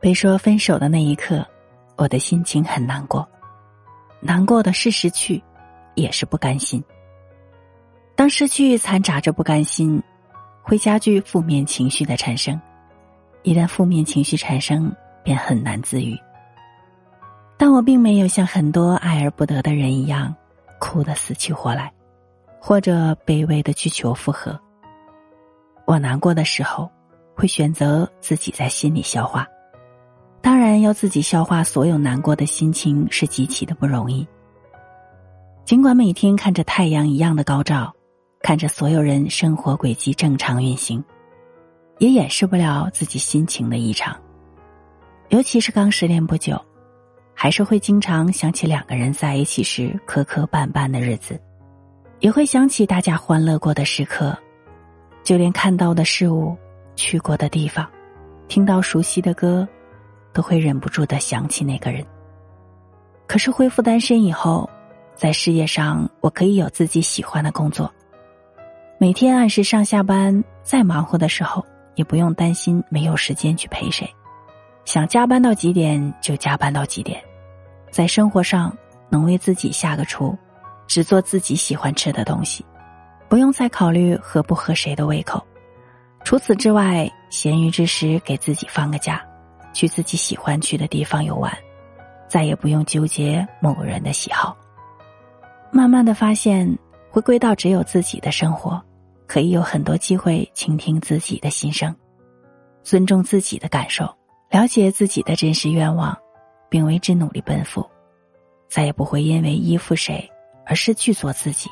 被说分手的那一刻，我的心情很难过，难过的是失去，也是不甘心。当失去掺杂着不甘心，会加剧负面情绪的产生。一旦负面情绪产生，便很难自愈。但我并没有像很多爱而不得的人一样，哭得死去活来，或者卑微的去求复合。我难过的时候，会选择自己在心里消化。当然，要自己消化所有难过的心情是极其的不容易。尽管每天看着太阳一样的高照，看着所有人生活轨迹正常运行，也掩饰不了自己心情的异常。尤其是刚失恋不久，还是会经常想起两个人在一起时磕磕绊绊的日子，也会想起大家欢乐过的时刻，就连看到的事物、去过的地方、听到熟悉的歌。都会忍不住的想起那个人。可是恢复单身以后，在事业上我可以有自己喜欢的工作，每天按时上下班，再忙活的时候也不用担心没有时间去陪谁，想加班到几点就加班到几点，在生活上能为自己下个厨，只做自己喜欢吃的东西，不用再考虑合不合谁的胃口。除此之外，闲余之时给自己放个假。去自己喜欢去的地方游玩，再也不用纠结某个人的喜好。慢慢的发现，回归到只有自己的生活，可以有很多机会倾听自己的心声，尊重自己的感受，了解自己的真实愿望，并为之努力奔赴。再也不会因为依附谁而失去做自己。